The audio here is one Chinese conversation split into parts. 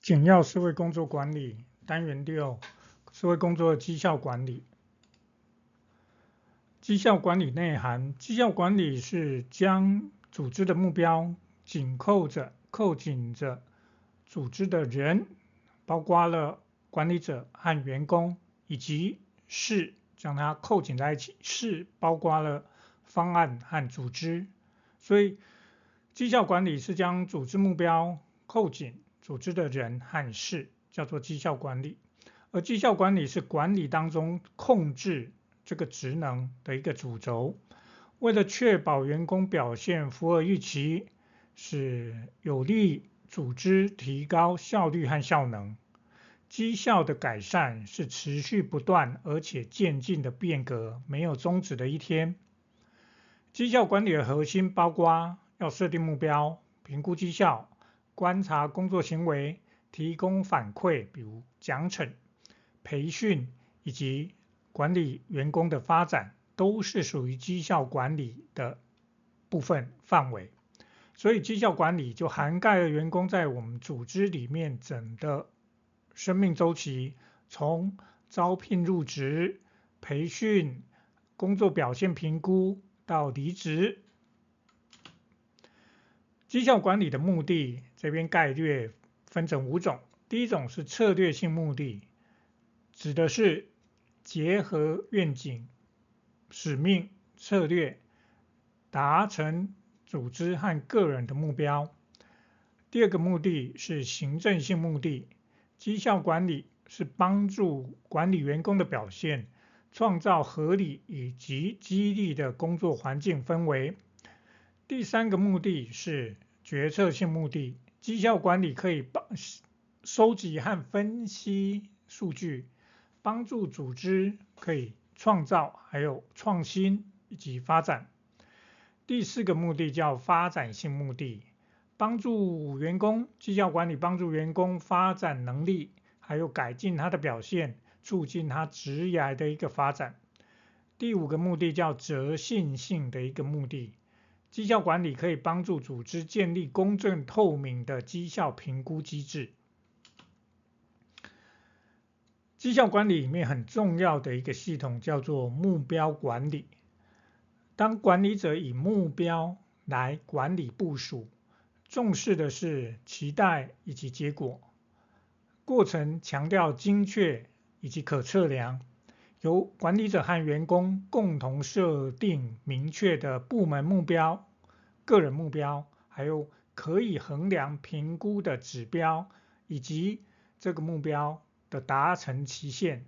简要社会工作管理单元六：社会工作的绩效管理。绩效管理内涵：绩效管理是将组织的目标紧扣着、扣紧着组织的人，包括了管理者和员工，以及事将它扣紧在一起。事包括了方案和组织，所以绩效管理是将组织目标扣紧组织的人和事，叫做绩效管理。而绩效管理是管理当中控制。这个职能的一个主轴，为了确保员工表现符合预期，是有利组织提高效率和效能。绩效的改善是持续不断而且渐进的变革，没有终止的一天。绩效管理的核心包括要设定目标、评估绩效、观察工作行为、提供反馈，比如奖惩、培训以及。管理员工的发展都是属于绩效管理的部分范围，所以绩效管理就涵盖了员工在我们组织里面整个生命周期，从招聘入职、培训、工作表现评估到离职。绩效管理的目的这边概略分成五种，第一种是策略性目的，指的是。结合愿景、使命、策略，达成组织和个人的目标。第二个目的是行政性目的，绩效管理是帮助管理员工的表现，创造合理以及激励的工作环境氛围。第三个目的是决策性目的，绩效管理可以帮收集和分析数据。帮助组织可以创造，还有创新以及发展。第四个目的叫发展性目的，帮助员工绩效管理，帮助员工发展能力，还有改进他的表现，促进他职业的一个发展。第五个目的叫责信性的一个目的，绩效管理可以帮助组织建立公正透明的绩效评估机制。绩效管理里面很重要的一个系统叫做目标管理。当管理者以目标来管理部署，重视的是期待以及结果，过程强调精确以及可测量，由管理者和员工共同设定明确的部门目标、个人目标，还有可以衡量评估的指标，以及这个目标。的达成期限，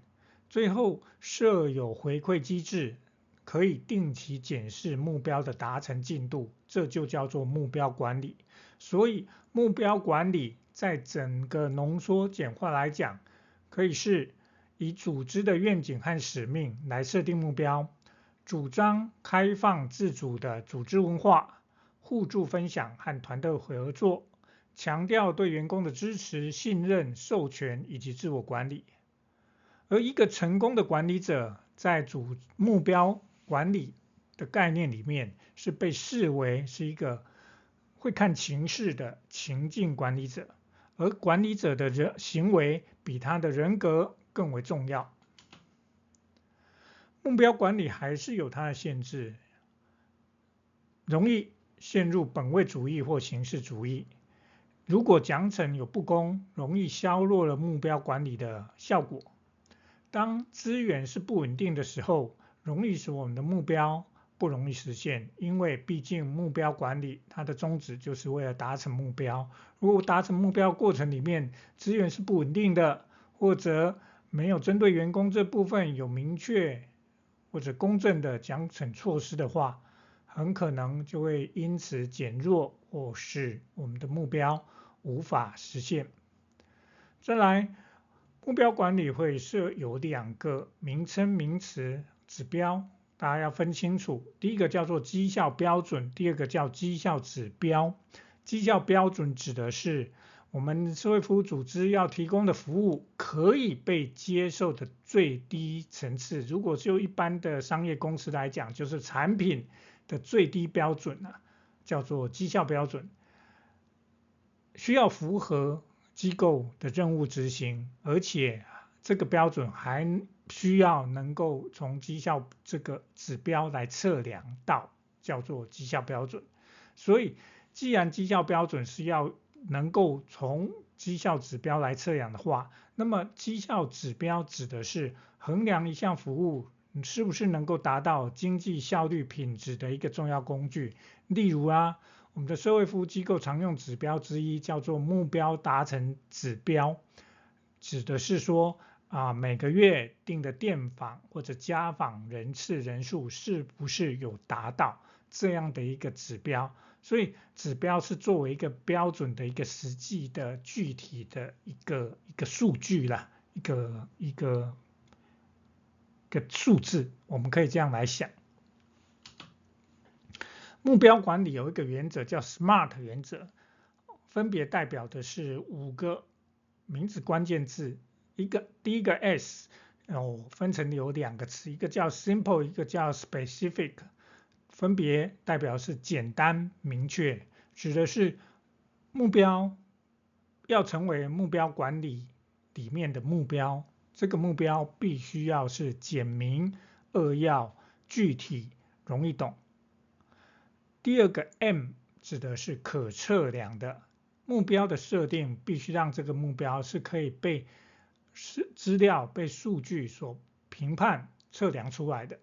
最后设有回馈机制，可以定期检视目标的达成进度，这就叫做目标管理。所以目标管理在整个浓缩简化来讲，可以是以组织的愿景和使命来设定目标，主张开放自主的组织文化，互助分享和团队合作。强调对员工的支持、信任、授权以及自我管理，而一个成功的管理者在主目标管理的概念里面，是被视为是一个会看情势的情境管理者，而管理者的人行为比他的人格更为重要。目标管理还是有它的限制，容易陷入本位主义或形式主义。如果奖惩有不公，容易削弱了目标管理的效果。当资源是不稳定的时候，容易使我们的目标不容易实现。因为毕竟目标管理它的宗旨就是为了达成目标。如果达成目标过程里面资源是不稳定的，或者没有针对员工这部分有明确或者公正的奖惩措施的话，很可能就会因此减弱或使我们的目标无法实现。再来，目标管理会设有两个名称名词指标，大家要分清楚。第一个叫做绩效标准，第二个叫绩效指标。绩效标准指的是我们社会服务组织要提供的服务可以被接受的最低层次。如果就一般的商业公司来讲，就是产品。的最低标准呢，叫做绩效标准，需要符合机构的任务执行，而且这个标准还需要能够从绩效这个指标来测量到，叫做绩效标准。所以，既然绩效标准是要能够从绩效指标来测量的话，那么绩效指标指的是衡量一项服务是不是能够达到经济效率品质的一个重要工具。例如啊，我们的社会服务机构常用指标之一叫做目标达成指标，指的是说啊，每个月定的电访或者家访人次人数是不是有达到这样的一个指标。所以指标是作为一个标准的一个实际的具体的一个一个数据啦，一个一个一个数字，我们可以这样来想。目标管理有一个原则叫 SMART 原则，分别代表的是五个名词关键字，一个第一个 S 然后，分成有两个词，一个叫 Simple，一个叫 Specific。分别代表是简单明确，指的是目标要成为目标管理里面的目标，这个目标必须要是简明扼要、具体、容易懂。第二个 M 指的是可测量的目标的设定，必须让这个目标是可以被是资料、被数据所评判、测量出来的。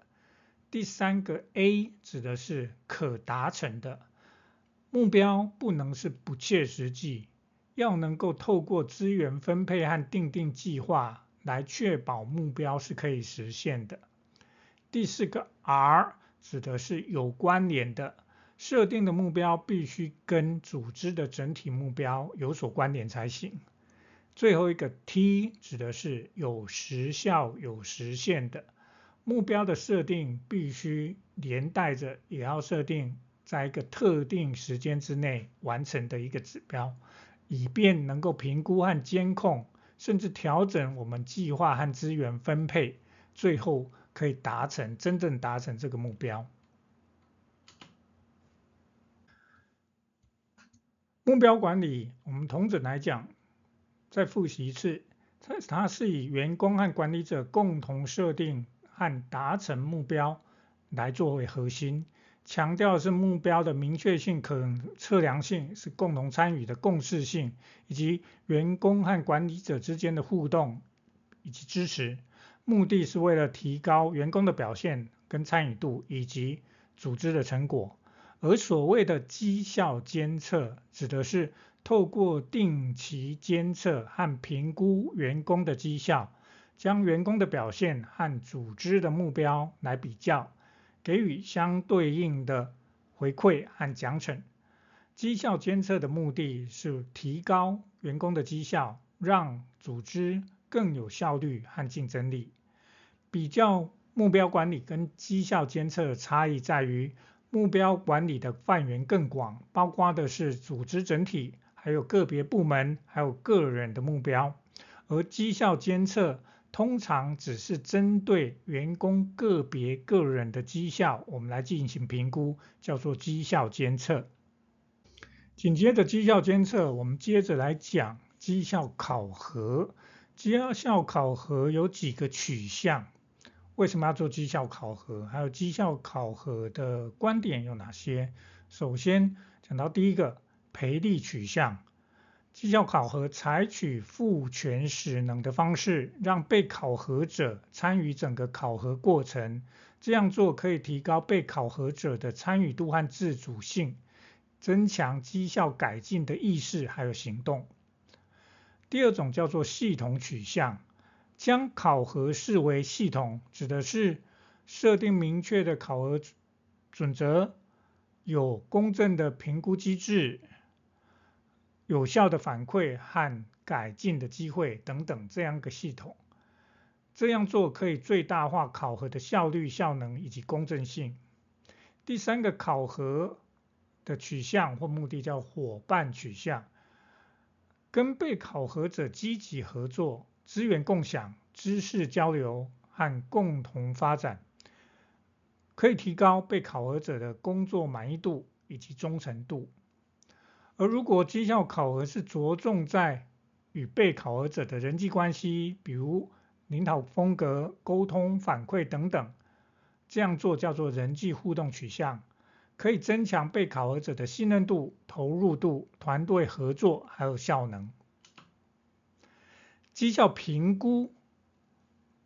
第三个 A 指的是可达成的目标，不能是不切实际，要能够透过资源分配和订定计划来确保目标是可以实现的。第四个 R 指的是有关联的，设定的目标必须跟组织的整体目标有所关联才行。最后一个 T 指的是有时效、有实现的。目标的设定必须连带着也要设定在一个特定时间之内完成的一个指标，以便能够评估和监控，甚至调整我们计划和资源分配，最后可以达成真正达成这个目标。目标管理，我们同整来讲，再复习一次，它它是以员工和管理者共同设定。和达成目标来作为核心，强调是目标的明确性、可测量性，是共同参与的共识性，以及员工和管理者之间的互动以及支持。目的是为了提高员工的表现跟参与度，以及组织的成果。而所谓的绩效监测，指的是透过定期监测和评估员工的绩效。将员工的表现和组织的目标来比较，给予相对应的回馈和奖惩。绩效监测的目的是提高员工的绩效，让组织更有效率和竞争力。比较目标管理跟绩效监测的差异在于，目标管理的范围更广，包括的是组织整体，还有个别部门，还有个人的目标，而绩效监测。通常只是针对员工个别个人的绩效，我们来进行评估，叫做绩效监测。紧接着绩效监测，我们接着来讲绩效考核。绩效考核有几个取向？为什么要做绩效考核？还有绩效考核的观点有哪些？首先讲到第一个，赔率取向。绩效考核采取赋权使能的方式，让被考核者参与整个考核过程。这样做可以提高被考核者的参与度和自主性，增强绩效改进的意识还有行动。第二种叫做系统取向，将考核视为系统，指的是设定明确的考核准则，有公正的评估机制。有效的反馈和改进的机会等等，这样一个系统，这样做可以最大化考核的效率、效能以及公正性。第三个考核的取向或目的叫伙伴取向，跟被考核者积极合作、资源共享、知识交流和共同发展，可以提高被考核者的工作满意度以及忠诚度。而如果绩效考核是着重在与被考核者的人际关系，比如领导风格、沟通、反馈等等。这样做叫做人际互动取向，可以增强被考核者的信任度、投入度、团队合作还有效能。绩效评估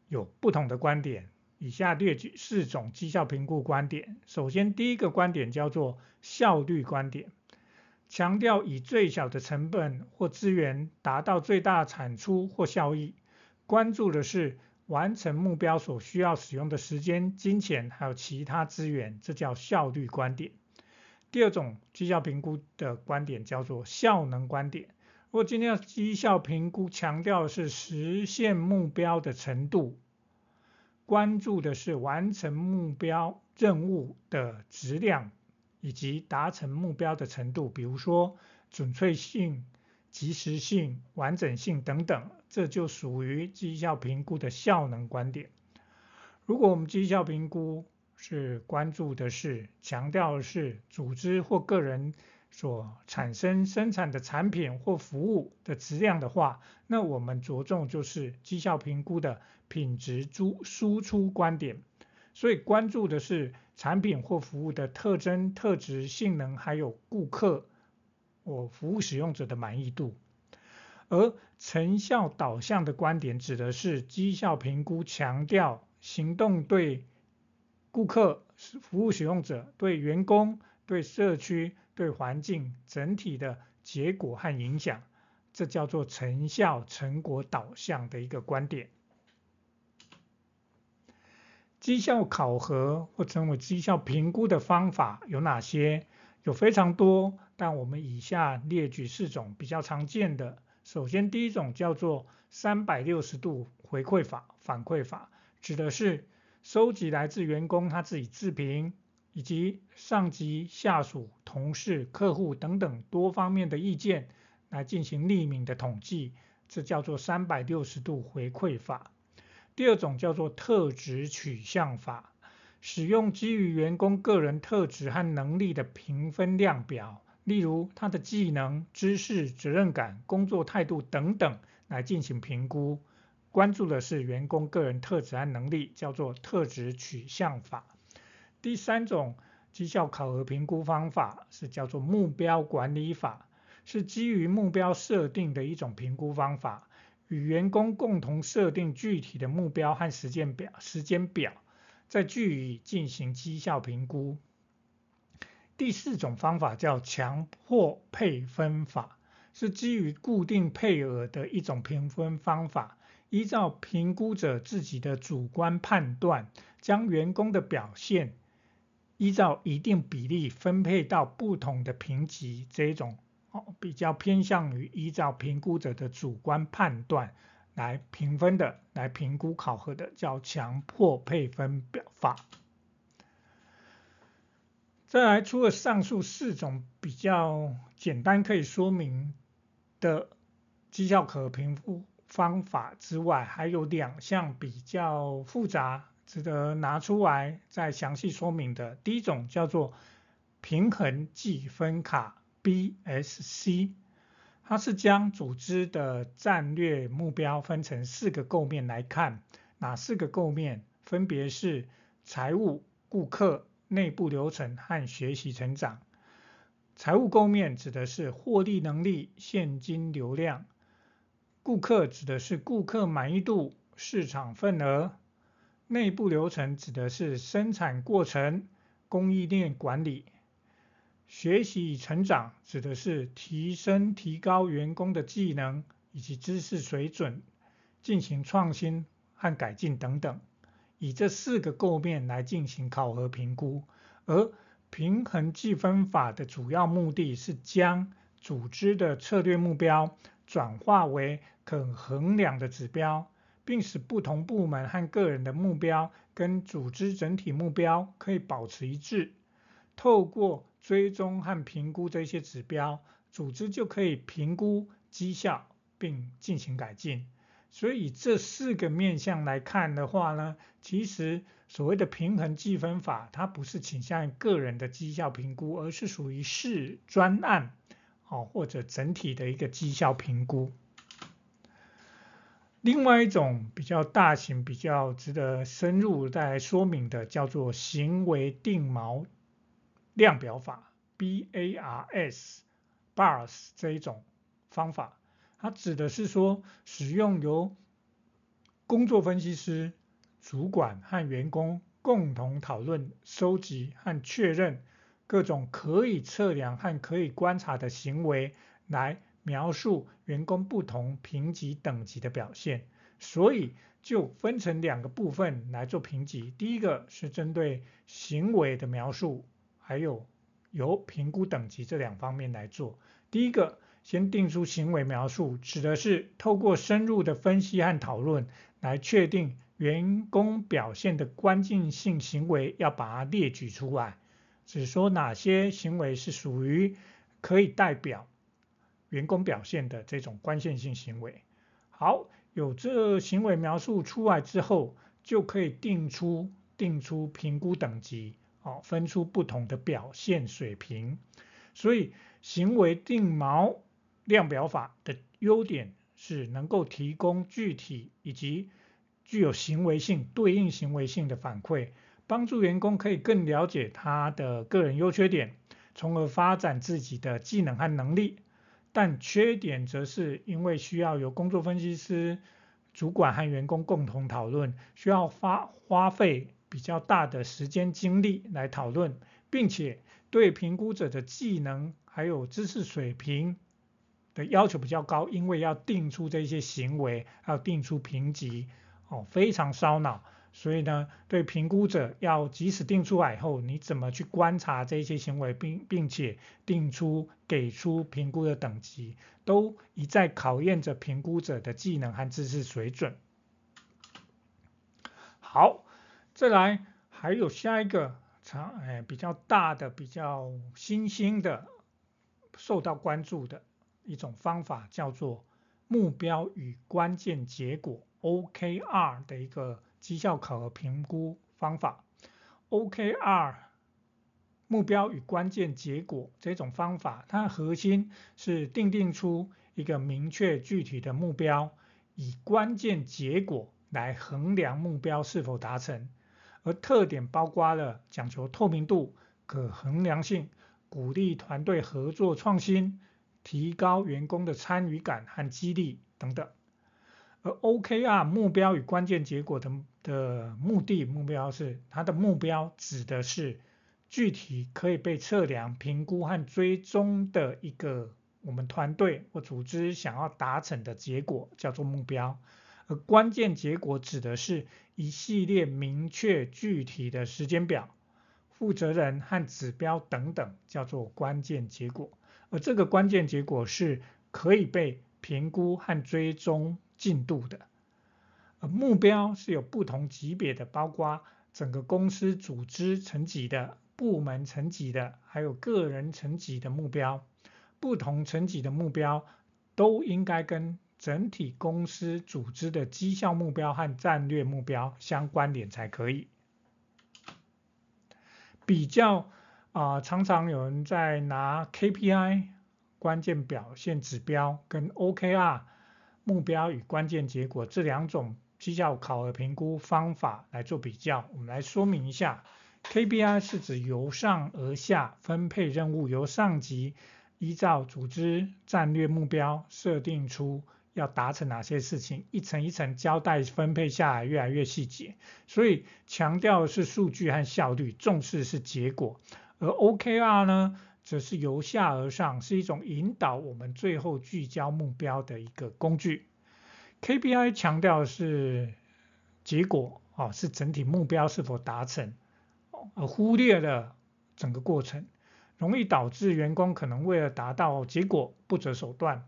有不同的观点，以下列举四种绩效评估观点。首先，第一个观点叫做效率观点，强调以最小的成本或资源达到最大产出或效益，关注的是完成目标所需要使用的时间、金钱还有其他资源，这叫效率观点。第二种绩效评估的观点叫做效能观点。如果今天要绩效评估，强调的是实现目标的程度，关注的是完成目标任务的质量以及达成目标的程度，比如说准确性、及时性、完整性等等，这就属于绩效评估的效能观点。如果我们绩效评估是关注的是强调的是组织或个人。所产生生产的产品或服务的质量的话，那我们着重就是绩效评估的品质输输出观点，所以关注的是产品或服务的特征、特质、性能，还有顾客或服务使用者的满意度。而成效导向的观点指的是绩效评估强调行动对顾客、服务使用者、对员工、对社区。对环境整体的结果和影响，这叫做成效成果导向的一个观点。绩效考核或称为绩效评估的方法有哪些？有非常多，但我们以下列举四种比较常见的。首先，第一种叫做三百六十度回馈法、反馈法，指的是收集来自员工他自己自评。以及上级、下属、同事、客户等等多方面的意见来进行匿名的统计，这叫做三百六十度回馈法。第二种叫做特质取向法，使用基于员工个人特质和能力的评分量表，例如他的技能、知识、责任感、工作态度等等来进行评估，关注的是员工个人特质和能力，叫做特质取向法。第三种绩效考核评估方法是叫做目标管理法，是基于目标设定的一种评估方法，与员工共同设定具体的目标和时间表，时间表，再据以进行绩效评估。第四种方法叫强迫配分法，是基于固定配额的一种评分方法，依照评估者自己的主观判断，将员工的表现。依照一定比例分配到不同的评级，这种哦比较偏向于依照评估者的主观判断来评分的，来评估考核的，叫强迫配分表法。再来，除了上述四种比较简单可以说明的绩效可评估方法之外，还有两项比较复杂。值得拿出来再详细说明的，第一种叫做平衡计分卡 （BSC），它是将组织的战略目标分成四个构面来看，哪四个构面？分别是财务、顾客、内部流程和学习成长。财务构面指的是获利能力、现金流量；顾客指的是顾客满意度、市场份额。内部流程指的是生产过程、供应链管理；学习与成长指的是提升、提高员工的技能以及知识水准，进行创新和改进等等。以这四个构面来进行考核评估，而平衡计分法的主要目的是将组织的策略目标转化为可衡量的指标。并使不同部门和个人的目标跟组织整体目标可以保持一致。透过追踪和评估这些指标，组织就可以评估绩效并进行改进。所以这四个面向来看的话呢，其实所谓的平衡计分法，它不是倾向于个人的绩效评估，而是属于市专案，哦或者整体的一个绩效评估。另外一种比较大型、比较值得深入再来说明的，叫做行为定锚量表法 （BARS），BARS 这一种方法，它指的是说，使用由工作分析师、主管和员工共同讨论、收集和确认各种可以测量和可以观察的行为来。描述员工不同评级等级的表现，所以就分成两个部分来做评级。第一个是针对行为的描述，还有由评估等级这两方面来做。第一个先定出行为描述，指的是透过深入的分析和讨论来确定员工表现的关键性行为，要把它列举出来，只说哪些行为是属于可以代表。员工表现的这种关键性行为，好，有这行为描述出来之后，就可以定出定出评估等级，哦，分出不同的表现水平。所以行为定锚量表法的优点是能够提供具体以及具有行为性对应行为性的反馈，帮助员工可以更了解他的个人优缺点，从而发展自己的技能和能力。但缺点则是因为需要由工作分析师、主管和员工共同讨论，需要花花费比较大的时间精力来讨论，并且对评估者的技能还有知识水平的要求比较高，因为要定出这些行为，要定出评级，哦，非常烧脑。所以呢，对评估者要即使定出来以后，你怎么去观察这些行为，并并且定出给出评估的等级，都一再考验着评估者的技能和知识水准。好，再来还有下一个长哎比较大的、比较新兴的、受到关注的一种方法，叫做目标与关键结果 （OKR） 的一个。绩效考核评估方法，OKR 目标与关键结果这种方法，它的核心是定定出一个明确具体的目标，以关键结果来衡量目标是否达成。而特点包括了讲求透明度、可衡量性、鼓励团队合作创新、提高员工的参与感和激励等等。而 OKR 目标与关键结果的的目的目标是，它的目标指的是具体可以被测量、评估和追踪的一个我们团队或组织想要达成的结果，叫做目标。而关键结果指的是一系列明确具体的时间表、负责人和指标等等，叫做关键结果。而这个关键结果是可以被评估和追踪。进度的，而目标是有不同级别的，包括整个公司组织层级的、部门层级的，还有个人层级的目标。不同层级的目标都应该跟整体公司组织的绩效目标和战略目标相关联才可以。比较啊、常常有人在拿 KPI 关键表现指标跟 OKR。目标与关键结果这两种绩效考核评估方法来做比较，我们来说明一下。KPI 是指由上而下分配任务，由上级依照组织战略目标设定出要达成哪些事情，一层一层交代分配下来，越来越细节。所以强调的是数据和效率，重视是结果。而 OKR 呢？则是由下而上，是一种引导我们最后聚焦目标的一个工具。KPI 强调的是结果啊，是整体目标是否达成，而忽略了整个过程，容易导致员工可能为了达到结果不择手段。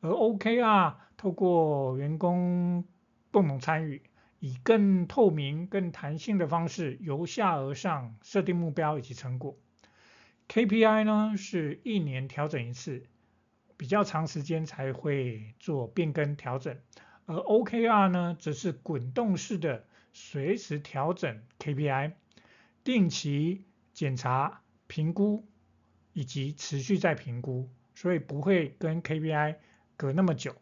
而 OKR 透过员工共同参与，以更透明、更弹性的方式，由下而上设定目标以及成果。KPI 呢是一年调整一次，比较长时间才会做变更调整，而 OKR 呢则是滚动式的随时调整 KPI，定期检查、评估以及持续再评估，所以不会跟 KPI 隔那么久。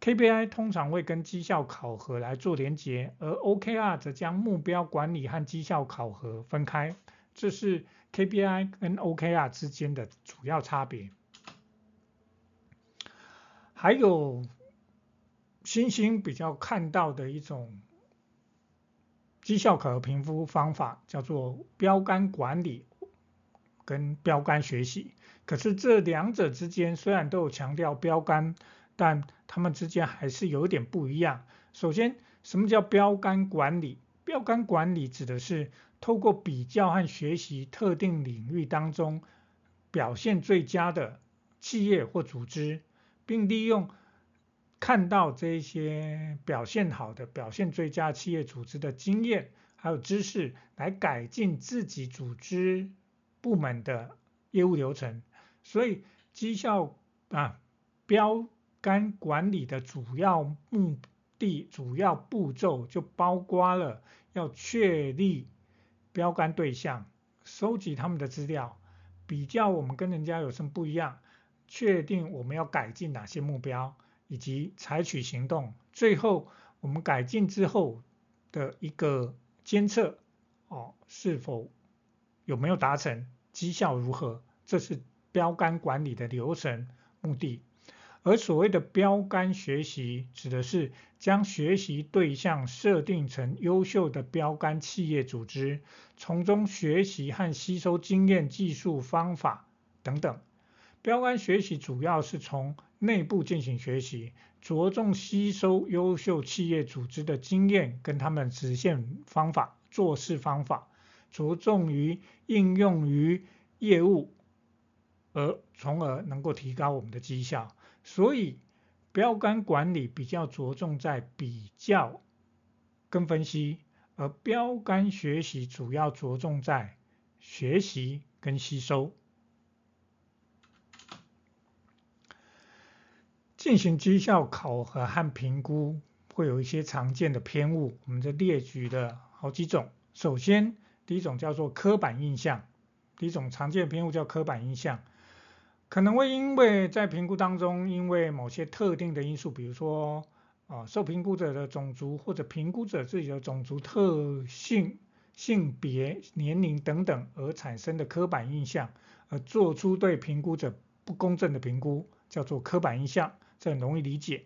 KPI 通常会跟绩效考核来做连结，而 OKR 则将目标管理和绩效考核分开。这是 KPI 跟 OKR 之间的主要差别。还有新兴比较看到的一种绩效考核评估方法，叫做标杆管理跟标杆学习。可是这两者之间虽然都有强调标杆，但他们之间还是有点不一样。首先，什么叫标杆管理？标杆管理指的是透过比较和学习特定领域当中表现最佳的企业或组织，并利用看到这些表现好的、表现最佳企业组织的经验还有知识，来改进自己组织部门的业务流程。所以绩效啊标。肝管理的主要目的、主要步骤就包括了要确立标杆对象，收集他们的资料，比较我们跟人家有什么不一样，确定我们要改进哪些目标，以及采取行动。最后，我们改进之后的一个监测，哦，是否有没有达成，绩效如何？这是标杆管理的流程目的。而所谓的标杆学习，指的是将学习对象设定成优秀的标杆企业组织，从中学习和吸收经验、技术、方法等等。标杆学习主要是从内部进行学习，着重吸收优秀企业组织的经验跟他们实现方法、做事方法，着重于应用于业务，而从而能够提高我们的绩效。所以，标杆管理比较着重在比较跟分析，而标杆学习主要着重在学习跟吸收。进行绩效考核和评估会有一些常见的偏误，我们这列举了好几种。首先，第一种叫做刻板印象，第一种常见的偏误叫刻板印象。可能会因为在评估当中，因为某些特定的因素，比如说啊，受评估者的种族或者评估者自己的种族特性、性别、年龄等等而产生的刻板印象，而做出对评估者不公正的评估，叫做刻板印象，这很容易理解。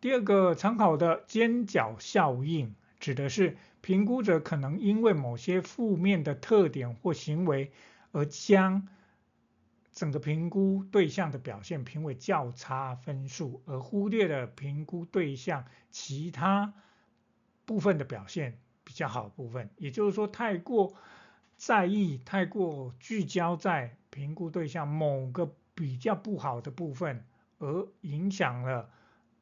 第二个参考的尖角效应，指的是评估者可能因为某些负面的特点或行为而将整个评估对象的表现评为较差分数，而忽略了评估对象其他部分的表现比较好部分。也就是说，太过在意、太过聚焦在评估对象某个比较不好的部分，而影响了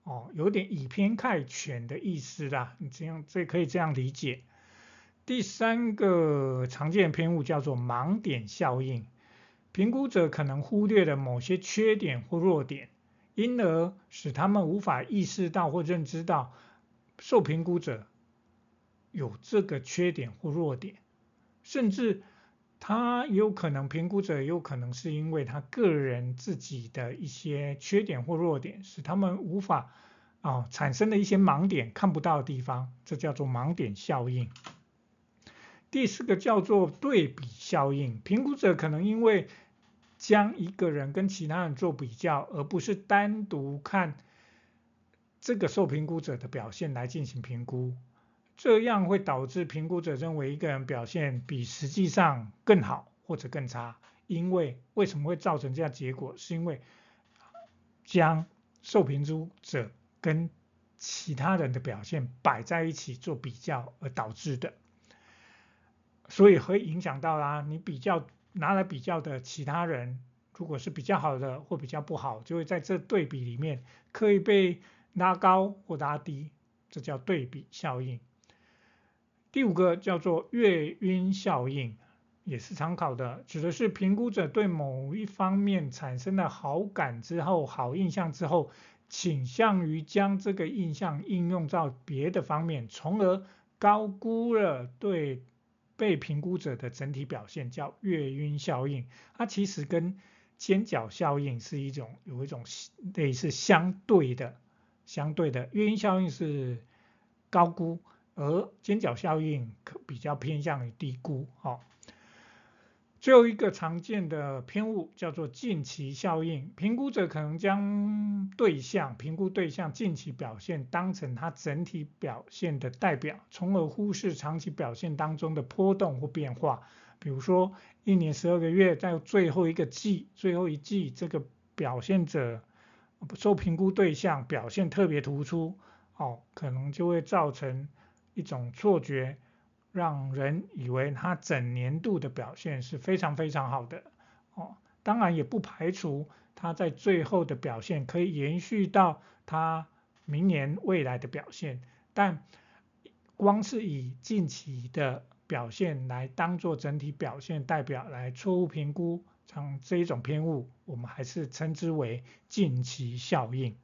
哦，有点以偏概全的意思啦。你这样这可以这样理解。第三个常见偏误叫做盲点效应。评估者可能忽略了某些缺点或弱点，因而使他们无法意识到或认知到受评估者有这个缺点或弱点，甚至他有可能评估者有可能是因为他个人自己的一些缺点或弱点，使他们无法啊、产生的一些盲点看不到的地方，这叫做盲点效应。第四个叫做对比效应，评估者可能因为将一个人跟其他人做比较，而不是单独看这个受评估者的表现来进行评估，这样会导致评估者认为一个人表现比实际上更好或者更差。因为为什么会造成这样结果？是因为将受评估者跟其他人的表现摆在一起做比较而导致的。所以会影响到啦，你比较拿来比较的其他人，如果是比较好的或比较不好，就会在这对比里面可以被拉高或拉低，这叫对比效应。第五个叫做月晕效应，也是常考的，指的是评估者对某一方面产生了好感之后、好印象之后，倾向于将这个印象应用到别的方面，从而高估了对。被评估者的整体表现叫月晕效应，它其实跟尖角效应是一种有一种类似相对的相对的，月晕效应是高估，而尖角效应可比较偏向于低估。好。最后一个常见的偏误叫做近期效应，评估者可能将对象评估对象近期表现当成它整体表现的代表，从而忽视长期表现当中的波动或变化。比如说，一年十二个月在最后一个季，最后一季这个表现者受评估对象表现特别突出，哦，可能就会造成一种错觉。让人以为他整年度的表现是非常非常好的哦，当然也不排除他在最后的表现可以延续到他明年未来的表现，但光是以近期的表现来当做整体表现代表来错误评估，像这一种偏误，我们还是称之为近期效应。